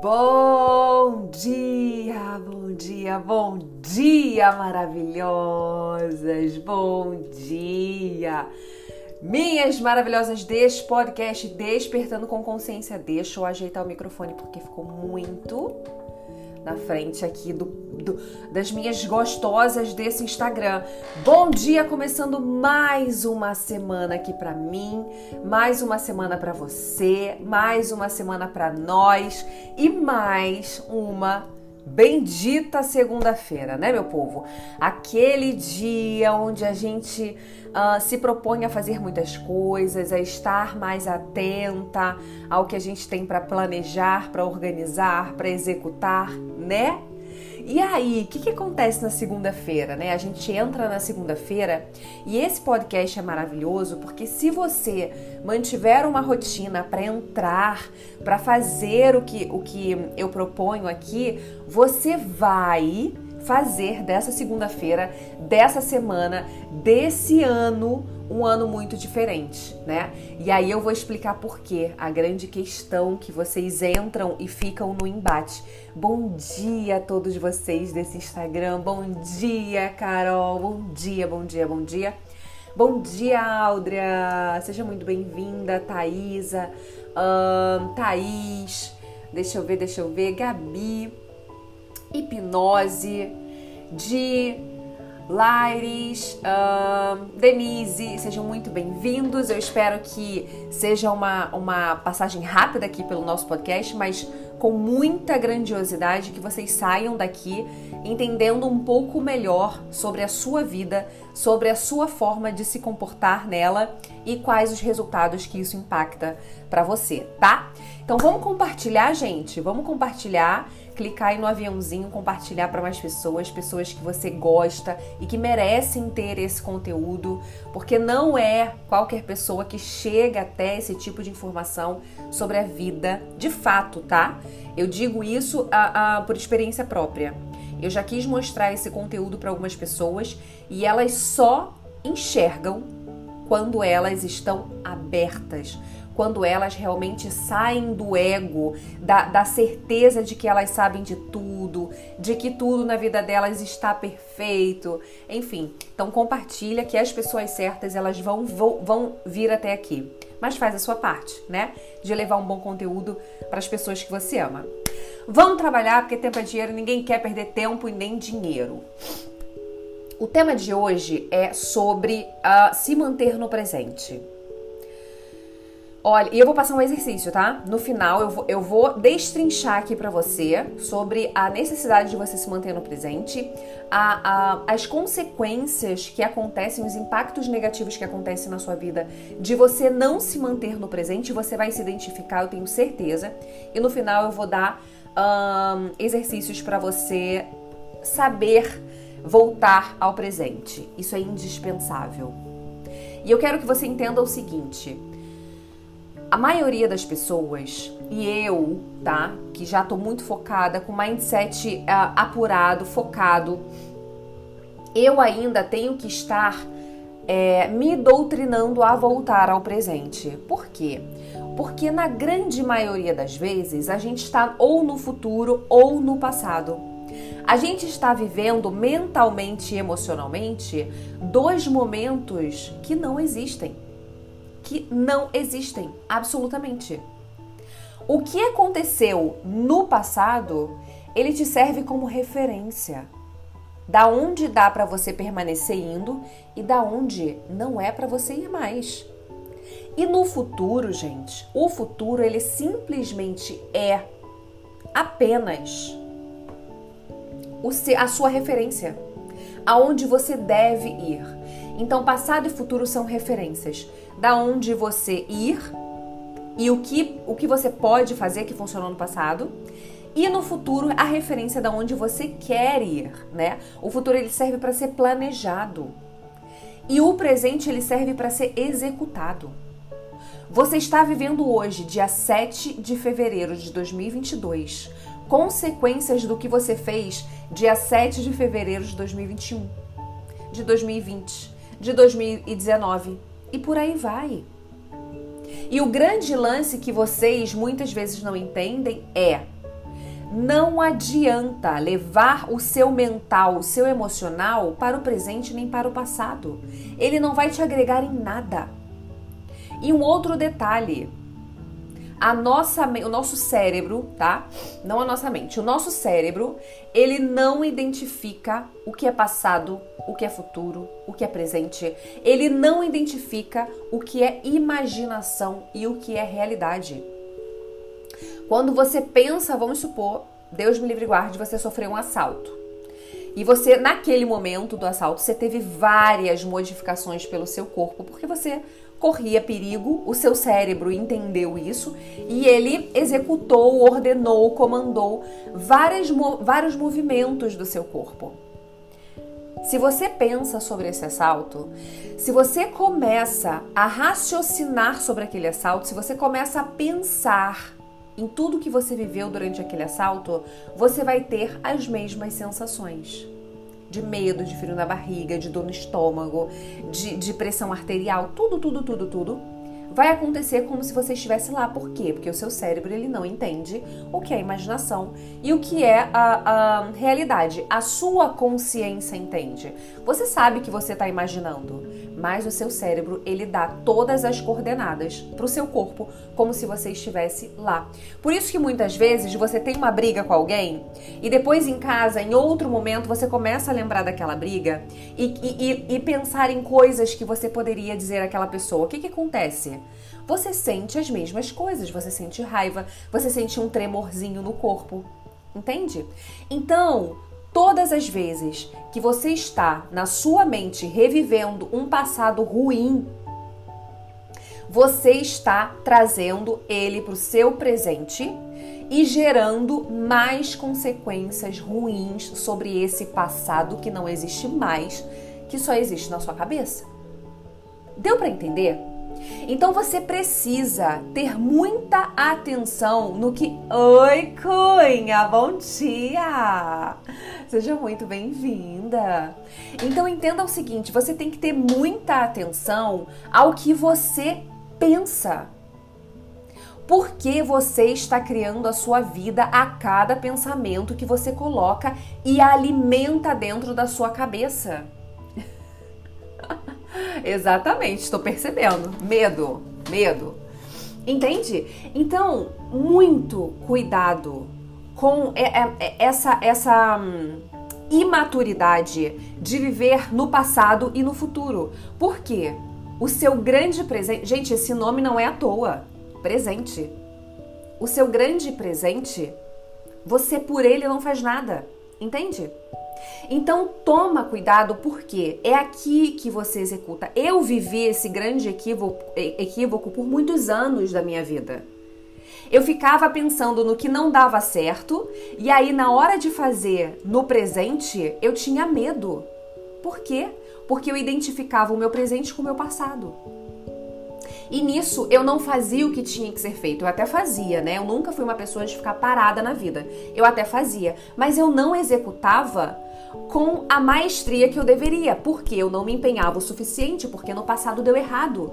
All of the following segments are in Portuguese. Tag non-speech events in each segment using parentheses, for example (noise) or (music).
Bom dia, bom dia, bom dia, maravilhosas! Bom dia! Minhas maravilhosas deste podcast Despertando com Consciência. Deixa eu ajeitar o microfone porque ficou muito na frente aqui do, do, das minhas gostosas desse Instagram. Bom dia, começando mais uma semana aqui para mim, mais uma semana para você, mais uma semana para nós e mais uma bendita segunda-feira, né, meu povo? Aquele dia onde a gente uh, se propõe a fazer muitas coisas, a estar mais atenta ao que a gente tem para planejar, para organizar, para executar, né? E aí, o que, que acontece na segunda-feira, né? A gente entra na segunda-feira e esse podcast é maravilhoso porque se você mantiver uma rotina para entrar, para fazer o que, o que eu proponho aqui, você vai fazer dessa segunda-feira, dessa semana, desse ano, um ano muito diferente, né? E aí eu vou explicar por quê, a grande questão que vocês entram e ficam no embate. Bom dia a todos vocês desse Instagram. Bom dia, Carol. Bom dia, bom dia, bom dia. Bom dia, Áudria. Seja muito bem-vinda, Thaisa, um, Thaís. Deixa eu ver, deixa eu ver. Gabi hipnose, de Laires, uh, Denise, sejam muito bem-vindos. Eu espero que seja uma, uma passagem rápida aqui pelo nosso podcast, mas com muita grandiosidade, que vocês saiam daqui entendendo um pouco melhor sobre a sua vida, sobre a sua forma de se comportar nela e quais os resultados que isso impacta para você, tá? Então vamos compartilhar, gente, vamos compartilhar clicar aí no aviãozinho, compartilhar para mais pessoas, pessoas que você gosta e que merecem ter esse conteúdo, porque não é qualquer pessoa que chega até esse tipo de informação sobre a vida de fato, tá? Eu digo isso a, a, por experiência própria. Eu já quis mostrar esse conteúdo para algumas pessoas e elas só enxergam quando elas estão abertas quando elas realmente saem do ego, da, da certeza de que elas sabem de tudo, de que tudo na vida delas está perfeito, enfim. Então compartilha que as pessoas certas elas vão, vão, vão vir até aqui. Mas faz a sua parte, né? De levar um bom conteúdo para as pessoas que você ama. Vamos trabalhar porque tempo é dinheiro, ninguém quer perder tempo e nem dinheiro. O tema de hoje é sobre uh, se manter no presente. Olha, e eu vou passar um exercício, tá? No final eu vou, eu vou destrinchar aqui para você sobre a necessidade de você se manter no presente, a, a, as consequências que acontecem, os impactos negativos que acontecem na sua vida de você não se manter no presente. Você vai se identificar, eu tenho certeza. E no final eu vou dar um, exercícios para você saber voltar ao presente. Isso é indispensável. E eu quero que você entenda o seguinte a maioria das pessoas, e eu, tá, que já tô muito focada, com mindset uh, apurado, focado, eu ainda tenho que estar é, me doutrinando a voltar ao presente. Por quê? Porque na grande maioria das vezes a gente está ou no futuro ou no passado. A gente está vivendo mentalmente e emocionalmente dois momentos que não existem que não existem, absolutamente. O que aconteceu no passado, ele te serve como referência. Da onde dá para você permanecer indo e da onde não é para você ir mais. E no futuro, gente, o futuro ele simplesmente é apenas a sua referência, aonde você deve ir. Então, passado e futuro são referências da onde você ir e o que, o que você pode fazer que funcionou no passado. E no futuro, a referência da onde você quer ir, né? O futuro ele serve para ser planejado. E o presente ele serve para ser executado. Você está vivendo hoje, dia 7 de fevereiro de 2022, consequências do que você fez dia 7 de fevereiro de 2021, de 2020, de 2019 e por aí vai. E o grande lance que vocês muitas vezes não entendem é Não adianta levar o seu mental, o seu emocional para o presente nem para o passado. Ele não vai te agregar em nada. E um outro detalhe, a nossa, o nosso cérebro, tá? Não a nossa mente, o nosso cérebro, ele não identifica o que é passado, o que é futuro, o que é presente. Ele não identifica o que é imaginação e o que é realidade. Quando você pensa, vamos supor, Deus me livre e guarde, você sofreu um assalto. E você, naquele momento do assalto, você teve várias modificações pelo seu corpo, porque você corria perigo, o seu cérebro entendeu isso e ele executou, ordenou, comandou várias, vários movimentos do seu corpo. Se você pensa sobre esse assalto, se você começa a raciocinar sobre aquele assalto, se você começa a pensar em tudo que você viveu durante aquele assalto, você vai ter as mesmas sensações de medo, de frio na barriga, de dor no estômago, de, de pressão arterial, tudo, tudo, tudo, tudo vai acontecer como se você estivesse lá. Por quê? Porque o seu cérebro ele não entende o que é imaginação e o que é a, a realidade. A sua consciência entende. Você sabe que você está imaginando, mas o seu cérebro ele dá todas as coordenadas para o seu corpo como se você estivesse lá. Por isso que muitas vezes você tem uma briga com alguém e depois em casa, em outro momento, você começa a lembrar daquela briga e, e, e pensar em coisas que você poderia dizer àquela pessoa. O que, que acontece? você sente as mesmas coisas. Você sente raiva, você sente um tremorzinho no corpo. Entende? Então, todas as vezes que você está na sua mente revivendo um passado ruim, você está trazendo ele para o seu presente e gerando mais consequências ruins sobre esse passado que não existe mais, que só existe na sua cabeça. Deu para entender? Então você precisa ter muita atenção no que. Oi, Cunha, bom dia! Seja muito bem-vinda. Então entenda o seguinte: você tem que ter muita atenção ao que você pensa. Porque você está criando a sua vida a cada pensamento que você coloca e alimenta dentro da sua cabeça. Exatamente, estou percebendo. Medo, medo. Entende? Então, muito cuidado com essa essa hum, imaturidade de viver no passado e no futuro. Por quê? O seu grande presente, gente, esse nome não é à toa. Presente. O seu grande presente, você por ele não faz nada. Entende? Então toma cuidado porque é aqui que você executa. Eu vivi esse grande equívoco, equívoco por muitos anos da minha vida. Eu ficava pensando no que não dava certo e aí na hora de fazer no presente eu tinha medo. Por quê? Porque eu identificava o meu presente com o meu passado. E nisso eu não fazia o que tinha que ser feito. Eu até fazia, né? Eu nunca fui uma pessoa de ficar parada na vida. Eu até fazia, mas eu não executava com a maestria que eu deveria, porque eu não me empenhava o suficiente, porque no passado deu errado.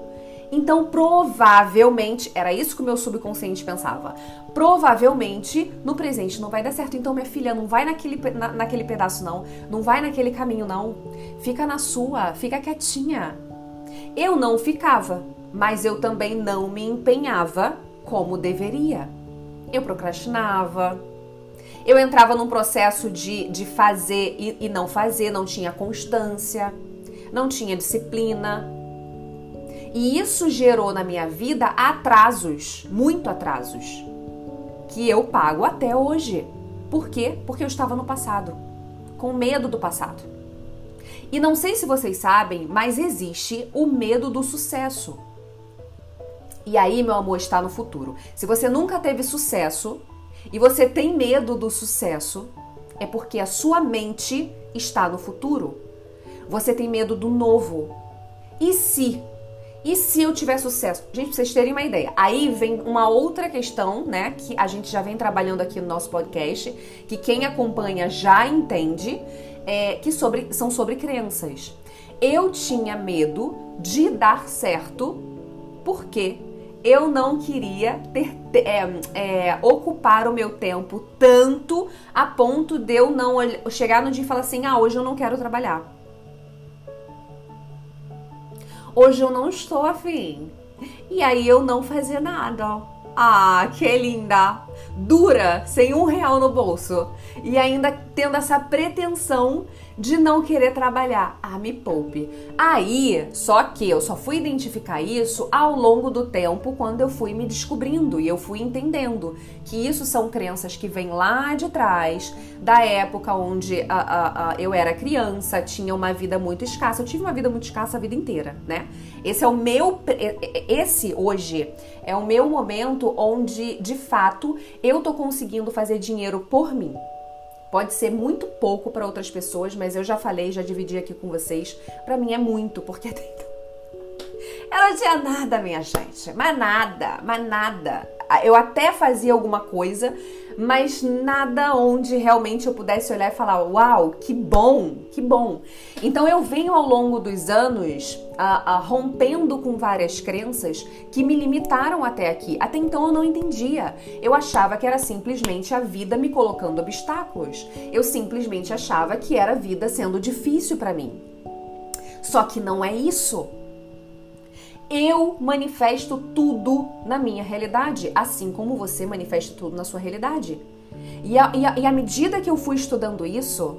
Então, provavelmente, era isso que o meu subconsciente pensava. Provavelmente, no presente não vai dar certo. Então, minha filha, não vai naquele, na, naquele pedaço, não. Não vai naquele caminho, não. Fica na sua, fica quietinha. Eu não ficava, mas eu também não me empenhava como deveria. Eu procrastinava, eu entrava num processo de, de fazer e, e não fazer, não tinha constância, não tinha disciplina. E isso gerou na minha vida atrasos, muito atrasos, que eu pago até hoje. Por quê? Porque eu estava no passado, com medo do passado. E não sei se vocês sabem, mas existe o medo do sucesso. E aí, meu amor, está no futuro. Se você nunca teve sucesso, e você tem medo do sucesso, é porque a sua mente está no futuro. Você tem medo do novo. E se? E se eu tiver sucesso? Gente, pra vocês terem uma ideia. Aí vem uma outra questão, né? Que a gente já vem trabalhando aqui no nosso podcast, que quem acompanha já entende, é, que sobre, são sobre crenças. Eu tinha medo de dar certo porque eu não queria ter, é, é, ocupar o meu tempo tanto a ponto de eu não chegar no dia e falar assim: ah, hoje eu não quero trabalhar. Hoje eu não estou afim. E aí eu não fazia nada. Ah, que linda! Dura, sem um real no bolso. E ainda tendo essa pretensão de não querer trabalhar. Ah, me poupe. Aí, só que eu só fui identificar isso ao longo do tempo quando eu fui me descobrindo e eu fui entendendo que isso são crenças que vêm lá de trás, da época onde a, a, a, eu era criança, tinha uma vida muito escassa. Eu tive uma vida muito escassa a vida inteira, né? Esse é o meu. Esse hoje é o meu momento onde, de fato, eu tô conseguindo fazer dinheiro por mim. Pode ser muito pouco para outras pessoas, mas eu já falei, já dividi aqui com vocês. Para mim é muito, porque (laughs) até então eu não tinha nada, minha gente. Mas nada, mas nada. Eu até fazia alguma coisa, mas nada onde realmente eu pudesse olhar e falar: Uau, que bom, que bom. Então eu venho ao longo dos anos a, a, rompendo com várias crenças que me limitaram até aqui. Até então eu não entendia. Eu achava que era simplesmente a vida me colocando obstáculos. Eu simplesmente achava que era a vida sendo difícil para mim. Só que não é isso. Eu manifesto tudo na minha realidade, assim como você manifesta tudo na sua realidade. E, a, e, a, e à medida que eu fui estudando isso,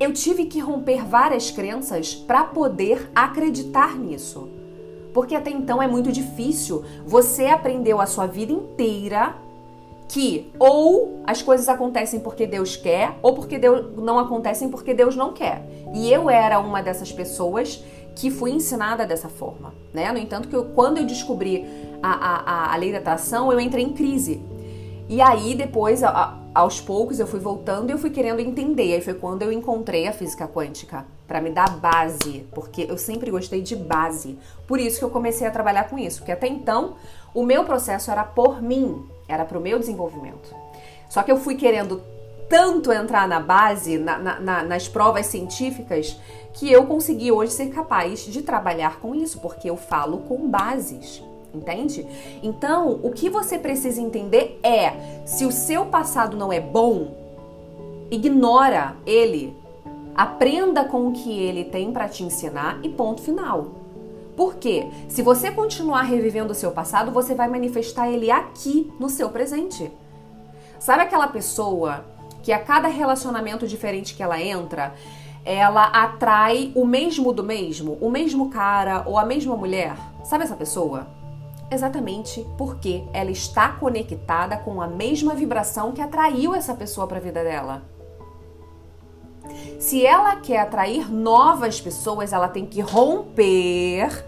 eu tive que romper várias crenças para poder acreditar nisso. Porque até então é muito difícil. Você aprendeu a sua vida inteira que ou as coisas acontecem porque Deus quer, ou porque Deus não acontecem porque Deus não quer. E eu era uma dessas pessoas que fui ensinada dessa forma, né? No entanto, que eu, quando eu descobri a, a, a lei da atração, eu entrei em crise. E aí, depois, a, aos poucos, eu fui voltando e eu fui querendo entender. Aí foi quando eu encontrei a física quântica, para me dar base, porque eu sempre gostei de base. Por isso que eu comecei a trabalhar com isso, porque até então, o meu processo era por mim, era para o meu desenvolvimento. Só que eu fui querendo tanto entrar na base, na, na, nas provas científicas, que eu consegui hoje ser capaz de trabalhar com isso, porque eu falo com bases. Entende? Então, o que você precisa entender é: se o seu passado não é bom, ignora ele. Aprenda com o que ele tem para te ensinar e ponto final. Por quê? Se você continuar revivendo o seu passado, você vai manifestar ele aqui no seu presente. Sabe aquela pessoa que a cada relacionamento diferente que ela entra, ela atrai o mesmo do mesmo, o mesmo cara ou a mesma mulher. Sabe essa pessoa? Exatamente porque ela está conectada com a mesma vibração que atraiu essa pessoa para a vida dela. Se ela quer atrair novas pessoas, ela tem que romper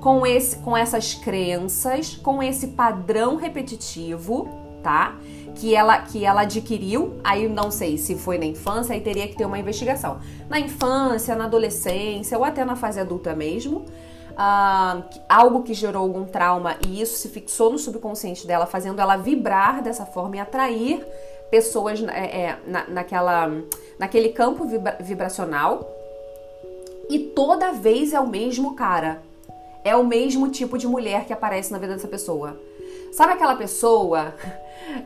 com, esse, com essas crenças, com esse padrão repetitivo, tá? Que ela, que ela adquiriu, aí não sei se foi na infância, aí teria que ter uma investigação. Na infância, na adolescência ou até na fase adulta mesmo, uh, algo que gerou algum trauma e isso se fixou no subconsciente dela, fazendo ela vibrar dessa forma e atrair pessoas é, é, na, naquela, naquele campo vibra vibracional. E toda vez é o mesmo cara. É o mesmo tipo de mulher que aparece na vida dessa pessoa. Sabe aquela pessoa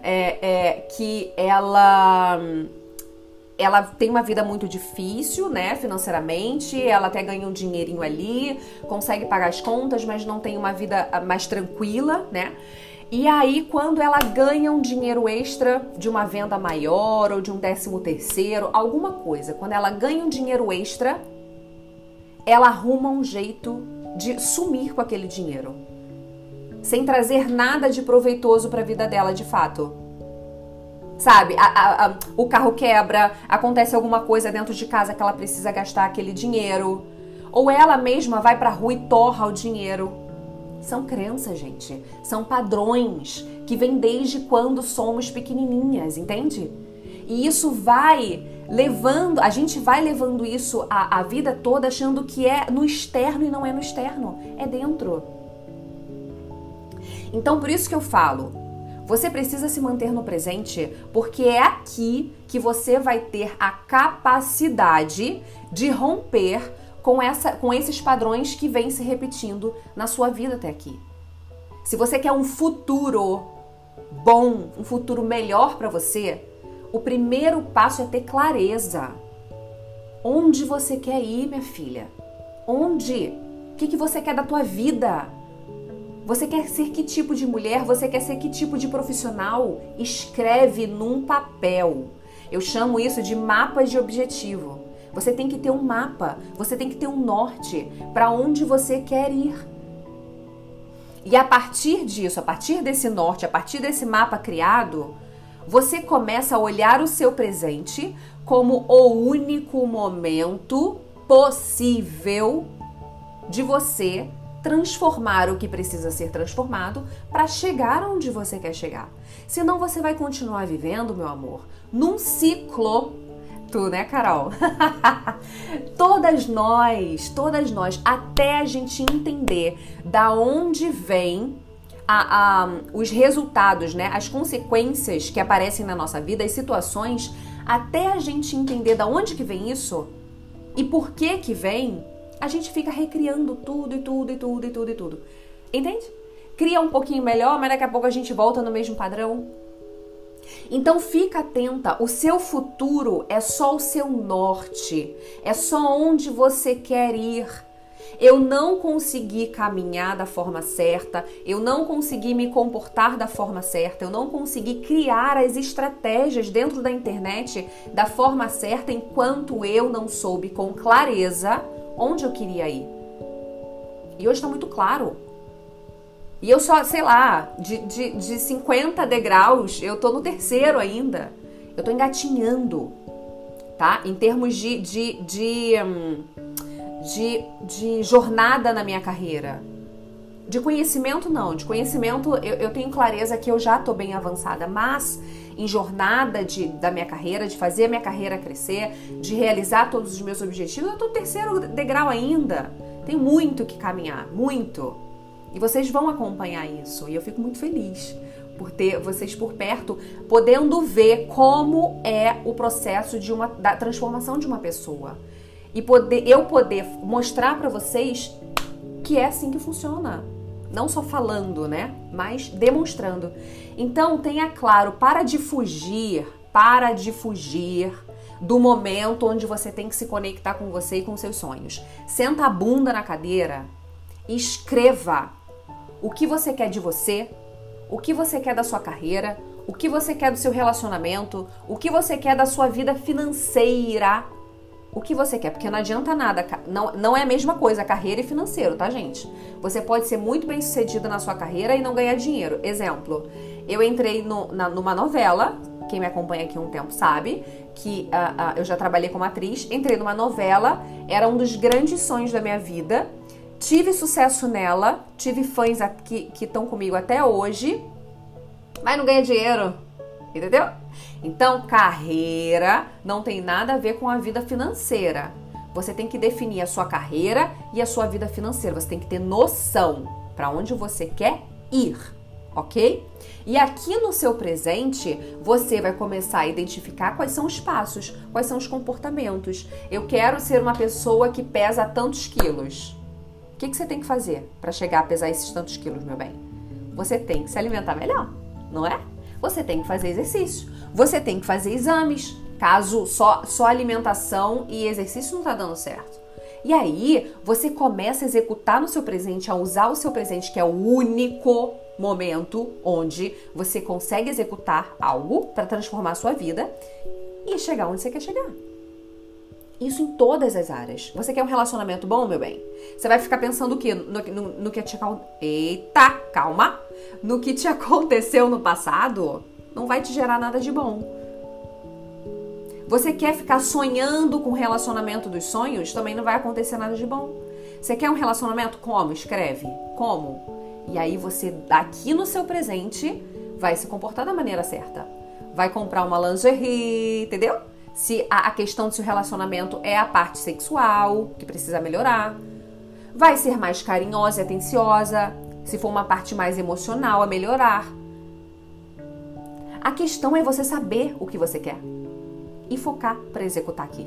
é, é, que ela ela tem uma vida muito difícil, né, financeiramente, ela até ganha um dinheirinho ali, consegue pagar as contas, mas não tem uma vida ah, mais tranquila, né? E aí, quando ela ganha um dinheiro extra de uma venda maior ou de um décimo terceiro, alguma coisa, quando ela ganha um dinheiro extra, ela arruma um jeito de sumir com aquele dinheiro sem trazer nada de proveitoso para a vida dela de fato. Sabe, a, a, a, o carro quebra, acontece alguma coisa dentro de casa que ela precisa gastar aquele dinheiro. Ou ela mesma vai pra rua e torra o dinheiro. São crenças, gente. São padrões que vêm desde quando somos pequenininhas, entende? E isso vai levando, a gente vai levando isso a, a vida toda achando que é no externo e não é no externo, é dentro. Então, por isso que eu falo, você precisa se manter no presente, porque é aqui que você vai ter a capacidade de romper com, essa, com esses padrões que vêm se repetindo na sua vida até aqui. se você quer um futuro bom, um futuro melhor para você, o primeiro passo é ter clareza. Onde você quer ir, minha filha? Onde? O que, que você quer da tua vida? Você quer ser que tipo de mulher? Você quer ser que tipo de profissional? Escreve num papel. Eu chamo isso de mapa de objetivo. Você tem que ter um mapa, você tem que ter um norte para onde você quer ir. E a partir disso, a partir desse norte, a partir desse mapa criado, você começa a olhar o seu presente como o único momento possível de você transformar o que precisa ser transformado para chegar onde você quer chegar. Senão você vai continuar vivendo, meu amor, num ciclo Tu, né, Carol? (laughs) todas nós, todas nós, até a gente entender da onde vem a, a, os resultados, né, as consequências que aparecem na nossa vida, as situações, até a gente entender da onde que vem isso e por que que vem, a gente fica recriando tudo e tudo e tudo e tudo e tudo. Entende? Cria um pouquinho melhor, mas daqui a pouco a gente volta no mesmo padrão. Então fica atenta, o seu futuro é só o seu norte, é só onde você quer ir. Eu não consegui caminhar da forma certa, eu não consegui me comportar da forma certa, eu não consegui criar as estratégias dentro da internet da forma certa enquanto eu não soube com clareza onde eu queria ir. E hoje está muito claro. E eu só, sei lá, de, de, de 50 degraus, eu tô no terceiro ainda. Eu tô engatinhando, tá? Em termos de, de, de, hum, de, de jornada na minha carreira. De conhecimento, não. De conhecimento, eu, eu tenho clareza que eu já tô bem avançada, mas em jornada de, da minha carreira, de fazer a minha carreira crescer, de realizar todos os meus objetivos, eu tô no terceiro degrau ainda. Tem muito que caminhar, muito. E vocês vão acompanhar isso. E eu fico muito feliz por ter vocês por perto, podendo ver como é o processo de uma da transformação de uma pessoa. E poder eu poder mostrar para vocês que é assim que funciona. Não só falando, né? Mas demonstrando. Então, tenha claro, para de fugir, para de fugir do momento onde você tem que se conectar com você e com seus sonhos. Senta a bunda na cadeira, escreva o que você quer de você, o que você quer da sua carreira, o que você quer do seu relacionamento, o que você quer da sua vida financeira. O que você quer, porque não adianta nada, não, não é a mesma coisa carreira e financeiro, tá, gente? Você pode ser muito bem sucedida na sua carreira e não ganhar dinheiro. Exemplo, eu entrei no, na, numa novela, quem me acompanha aqui um tempo sabe que uh, uh, eu já trabalhei como atriz, entrei numa novela, era um dos grandes sonhos da minha vida Tive sucesso nela, tive fãs que estão comigo até hoje, mas não ganha dinheiro, entendeu? Então, carreira não tem nada a ver com a vida financeira. Você tem que definir a sua carreira e a sua vida financeira. Você tem que ter noção para onde você quer ir, ok? E aqui no seu presente, você vai começar a identificar quais são os passos, quais são os comportamentos. Eu quero ser uma pessoa que pesa tantos quilos. O que, que você tem que fazer para chegar a pesar esses tantos quilos, meu bem? Você tem que se alimentar melhor, não é? Você tem que fazer exercício. Você tem que fazer exames, caso só, só alimentação e exercício não está dando certo. E aí, você começa a executar no seu presente, a usar o seu presente, que é o único momento onde você consegue executar algo para transformar a sua vida e chegar onde você quer chegar. Isso em todas as áreas. Você quer um relacionamento bom, meu bem? Você vai ficar pensando o quê? No, no, no que te Eita, calma! No que te (laughs) aconteceu no passado, não vai te gerar nada de bom. Você quer ficar sonhando com o relacionamento dos sonhos, também não vai acontecer nada de bom. Você quer um relacionamento? Como? Escreve. Como? E aí você, aqui no seu presente, vai se comportar da maneira certa. Vai comprar uma lingerie, entendeu? se a, questão do seu relacionamento é a parte sexual, que precisa melhorar. Vai ser mais carinhosa e atenciosa, se for uma parte mais emocional, a melhorar. A questão é você saber o que você quer e focar para executar aqui.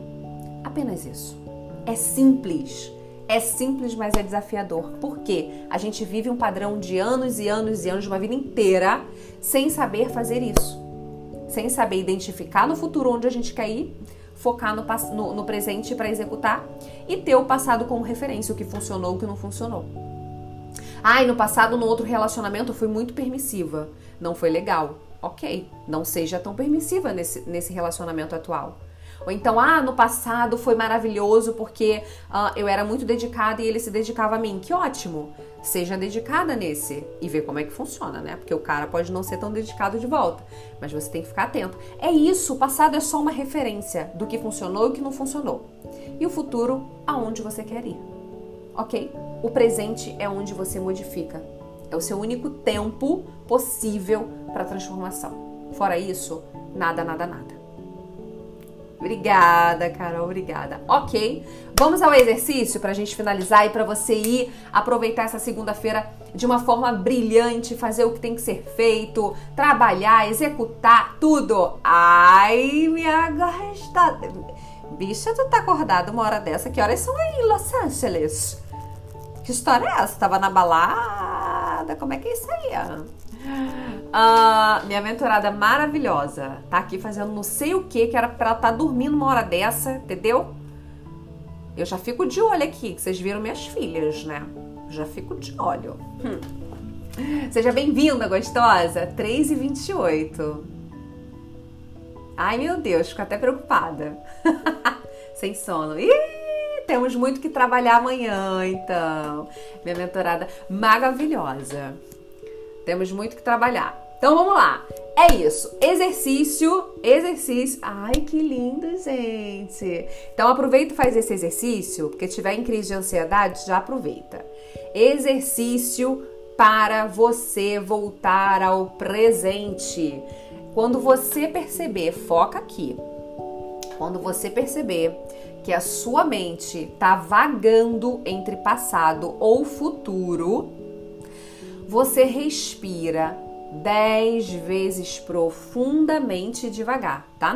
Apenas isso. É simples, É simples, mas é desafiador. Por quê? A gente vive um padrão de anos e anos e anos, de uma vida inteira, sem saber fazer isso. Sem saber identificar no futuro onde a gente quer ir, focar no, no, no presente para executar e ter o passado como referência, o que funcionou, o que não funcionou. Ai, no passado, no outro relacionamento, eu fui muito permissiva. Não foi legal. Ok, não seja tão permissiva nesse, nesse relacionamento atual. Ou então, ah, no passado foi maravilhoso porque uh, eu era muito dedicada e ele se dedicava a mim. Que ótimo! Seja dedicada nesse e ver como é que funciona, né? Porque o cara pode não ser tão dedicado de volta, mas você tem que ficar atento. É isso, o passado é só uma referência do que funcionou e o que não funcionou. E o futuro, aonde você quer ir. Ok? O presente é onde você modifica. É o seu único tempo possível para transformação. Fora isso, nada, nada, nada. Obrigada, Carol, obrigada. Ok, vamos ao exercício para a gente finalizar e para você ir aproveitar essa segunda-feira de uma forma brilhante, fazer o que tem que ser feito, trabalhar, executar tudo. Ai, minha gosta. Bicha, tu tá acordada uma hora dessa? Que horas são aí em Los Angeles? Que história é essa? Tava na balada? Como é que é isso aí? Uh, minha mentorada maravilhosa tá aqui fazendo não sei o que, que era pra ela estar tá dormindo uma hora dessa, entendeu? Eu já fico de olho aqui, que vocês viram minhas filhas, né? Já fico de olho. Hum. Seja bem-vinda, gostosa. 3 e 28 Ai, meu Deus, fico até preocupada. (laughs) Sem sono. Ih, temos muito que trabalhar amanhã, então. Minha mentorada maravilhosa. Temos muito que trabalhar. Então vamos lá. É isso. Exercício, exercício. Ai, que lindo, gente. Então aproveita e faz esse exercício, porque tiver em crise de ansiedade, já aproveita. Exercício para você voltar ao presente. Quando você perceber, foca aqui. Quando você perceber que a sua mente está vagando entre passado ou futuro, você respira 10 vezes profundamente devagar, tá?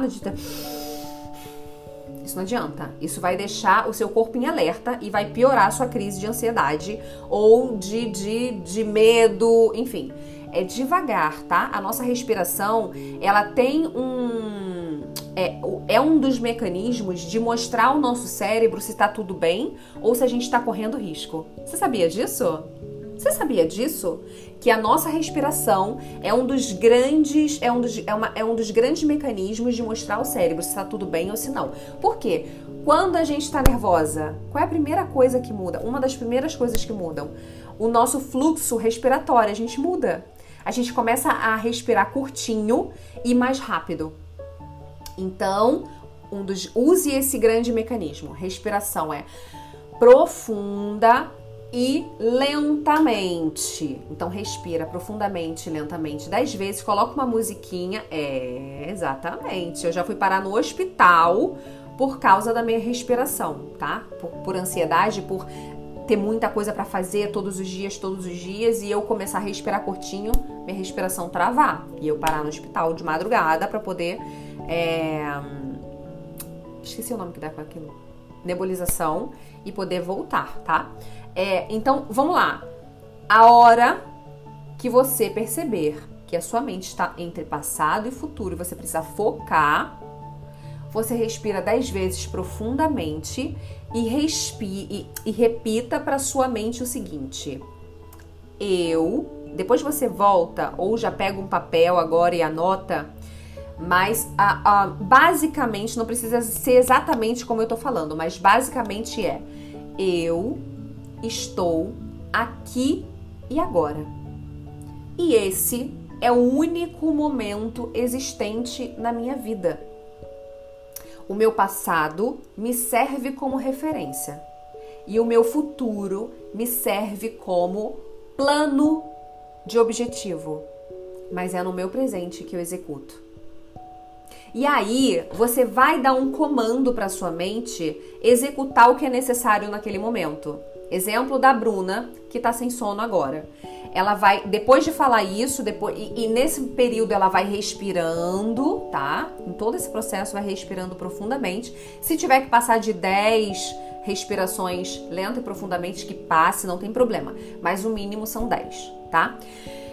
Isso não adianta. Isso vai deixar o seu corpo em alerta e vai piorar a sua crise de ansiedade ou de, de, de medo, enfim. É devagar, tá? A nossa respiração, ela tem um. É, é um dos mecanismos de mostrar ao nosso cérebro se tá tudo bem ou se a gente tá correndo risco. Você sabia disso? Você sabia disso? Que a nossa respiração é um dos grandes, é um dos, é uma, é um dos grandes mecanismos de mostrar ao cérebro se está tudo bem ou se não. Por quê? Quando a gente está nervosa, qual é a primeira coisa que muda? Uma das primeiras coisas que mudam. O nosso fluxo respiratório, a gente muda. A gente começa a respirar curtinho e mais rápido. Então, um dos, use esse grande mecanismo. Respiração é profunda, e lentamente. Então respira profundamente, lentamente, dez vezes, coloca uma musiquinha. É, exatamente. Eu já fui parar no hospital por causa da minha respiração, tá? Por, por ansiedade, por ter muita coisa para fazer todos os dias, todos os dias, e eu começar a respirar curtinho, minha respiração travar. E eu parar no hospital de madrugada para poder. É... Esqueci o nome que dá com aquilo. Nebulização e poder voltar, tá? É, então, vamos lá. A hora que você perceber que a sua mente está entre passado e futuro, você precisa focar. Você respira dez vezes profundamente e respire e, e repita para sua mente o seguinte: eu. Depois você volta ou já pega um papel agora e anota. Mas a, a, basicamente, não precisa ser exatamente como eu tô falando, mas basicamente é: eu estou aqui e agora. E esse é o único momento existente na minha vida. O meu passado me serve como referência e o meu futuro me serve como plano de objetivo, mas é no meu presente que eu executo. E aí, você vai dar um comando para sua mente executar o que é necessário naquele momento. Exemplo da Bruna, que tá sem sono agora. Ela vai, depois de falar isso, depois, e, e, nesse período ela vai respirando, tá? Em todo esse processo vai respirando profundamente. Se tiver que passar de 10 respirações lenta e profundamente que passe, não tem problema. Mas o mínimo são 10, tá?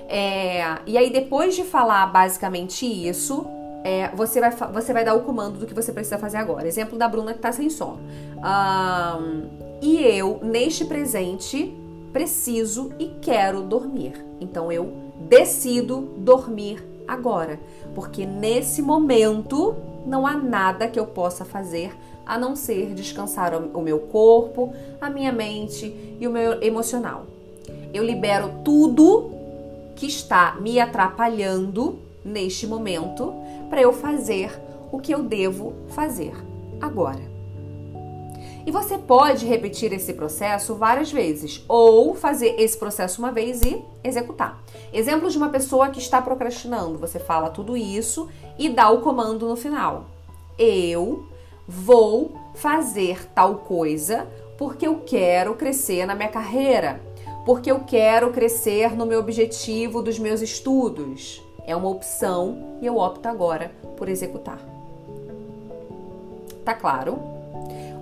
É, e aí, depois de falar basicamente isso, é, você, vai, você vai dar o comando do que você precisa fazer agora. Exemplo da Bruna que tá sem sono. Um, e eu, neste presente, preciso e quero dormir. Então eu decido dormir agora. Porque nesse momento não há nada que eu possa fazer a não ser descansar o meu corpo, a minha mente e o meu emocional. Eu libero tudo que está me atrapalhando neste momento para eu fazer o que eu devo fazer agora. E você pode repetir esse processo várias vezes ou fazer esse processo uma vez e executar. Exemplo de uma pessoa que está procrastinando: você fala tudo isso e dá o comando no final. Eu vou fazer tal coisa porque eu quero crescer na minha carreira porque eu quero crescer no meu objetivo dos meus estudos. É uma opção e eu opto agora por executar. Tá claro?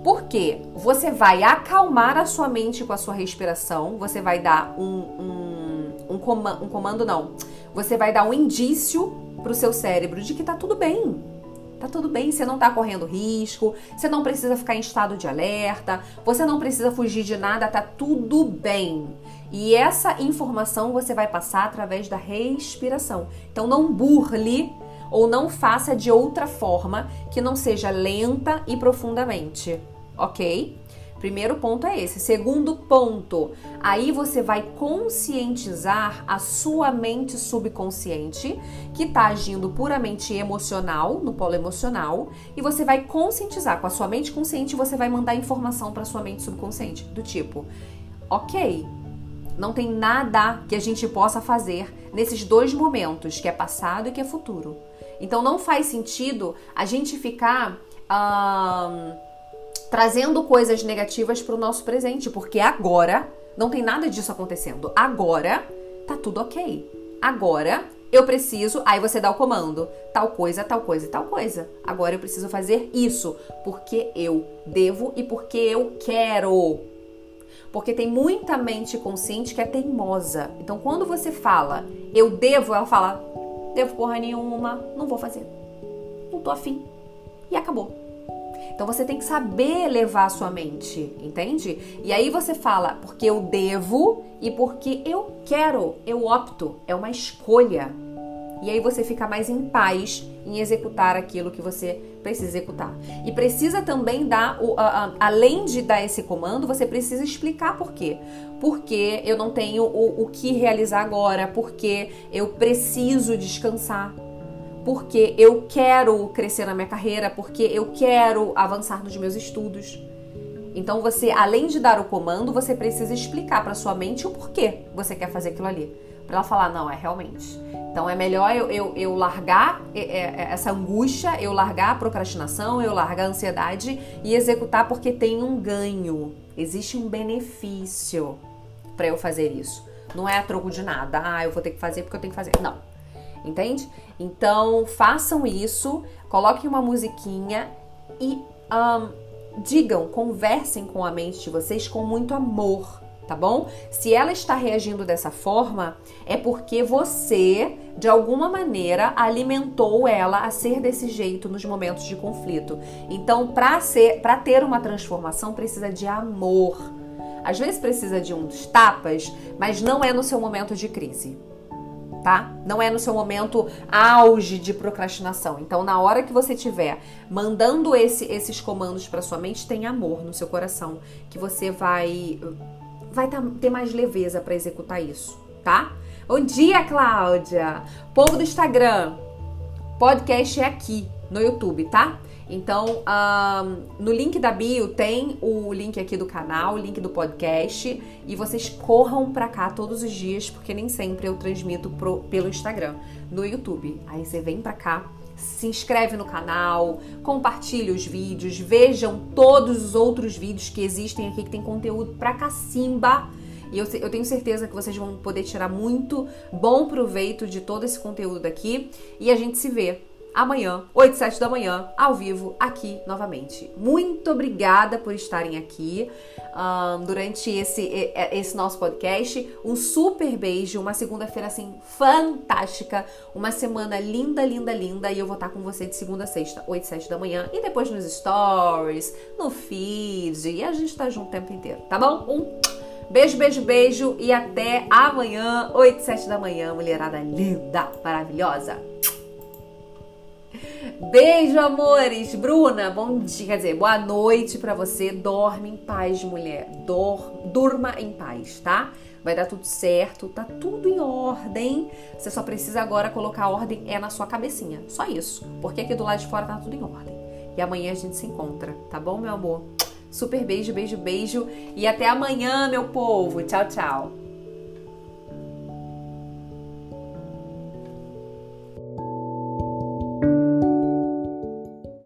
Porque você vai acalmar a sua mente com a sua respiração, você vai dar um, um, um, comando, um comando, não. Você vai dar um indício para o seu cérebro de que tá tudo bem Tá tudo bem, você não tá correndo risco, você não precisa ficar em estado de alerta, você não precisa fugir de nada, tá tudo bem. E essa informação você vai passar através da respiração. Então não burle ou não faça de outra forma que não seja lenta e profundamente, ok? Primeiro ponto é esse. Segundo ponto, aí você vai conscientizar a sua mente subconsciente, que está agindo puramente emocional, no polo emocional, e você vai conscientizar com a sua mente consciente, você vai mandar informação para sua mente subconsciente, do tipo: "OK, não tem nada que a gente possa fazer nesses dois momentos, que é passado e que é futuro. Então não faz sentido a gente ficar uh, trazendo coisas negativas para o nosso presente, porque agora não tem nada disso acontecendo. Agora tá tudo ok. Agora eu preciso, aí você dá o comando, tal coisa, tal coisa tal coisa. Agora eu preciso fazer isso porque eu devo e porque eu quero. Porque tem muita mente consciente que é teimosa. Então quando você fala eu devo, ela fala devo porra nenhuma, não vou fazer. Não tô afim. E acabou. Então você tem que saber levar a sua mente, entende? E aí você fala, porque eu devo e porque eu quero, eu opto, é uma escolha. E aí você fica mais em paz em executar aquilo que você precisa executar. E precisa também dar, o, a, a, além de dar esse comando, você precisa explicar por quê. Porque eu não tenho o, o que realizar agora, porque eu preciso descansar porque eu quero crescer na minha carreira, porque eu quero avançar nos meus estudos. Então você, além de dar o comando, você precisa explicar para sua mente o porquê você quer fazer aquilo ali. Para ela falar, não, é realmente. Então é melhor eu, eu, eu largar é, é, é, essa angústia, eu largar a procrastinação, eu largar a ansiedade e executar porque tem um ganho. Existe um benefício para eu fazer isso. Não é a troco de nada. Ah, eu vou ter que fazer porque eu tenho que fazer. Não entende? Então façam isso, coloquem uma musiquinha e um, digam, conversem com a mente de vocês com muito amor, tá bom? Se ela está reagindo dessa forma, é porque você, de alguma maneira, alimentou ela a ser desse jeito nos momentos de conflito. Então, para ter uma transformação, precisa de amor. Às vezes precisa de uns tapas, mas não é no seu momento de crise tá? Não é no seu momento auge de procrastinação. Então, na hora que você estiver mandando esse, esses comandos para sua mente, tem amor no seu coração, que você vai vai tá, ter mais leveza para executar isso, tá? Bom dia, Cláudia. Povo do Instagram, podcast é aqui no YouTube, tá? Então, um, no link da bio tem o link aqui do canal, o link do podcast, e vocês corram pra cá todos os dias, porque nem sempre eu transmito pro, pelo Instagram, no YouTube. Aí você vem pra cá, se inscreve no canal, compartilhe os vídeos, vejam todos os outros vídeos que existem aqui que tem conteúdo pra cacimba. E eu, eu, tenho certeza que vocês vão poder tirar muito bom proveito de todo esse conteúdo daqui. E a gente se vê amanhã, 8 7 da manhã, ao vivo, aqui novamente. Muito obrigada por estarem aqui um, durante esse, esse nosso podcast. Um super beijo, uma segunda-feira assim fantástica, uma semana linda, linda, linda. E eu vou estar com você de segunda a sexta, 8 7 da manhã, e depois nos stories, no feed, e a gente tá junto o tempo inteiro, tá bom? Um Beijo, beijo, beijo e até amanhã, 8, 7 da manhã, mulherada linda, maravilhosa. Beijo, amores. Bruna, bom dia, quer dizer, boa noite para você. Dorme em paz, mulher. Dor, durma em paz, tá? Vai dar tudo certo, tá tudo em ordem. Você só precisa agora colocar a ordem é na sua cabecinha. Só isso. Porque aqui do lado de fora tá tudo em ordem. E amanhã a gente se encontra, tá bom, meu amor? Super beijo, beijo, beijo. E até amanhã, meu povo. Tchau, tchau.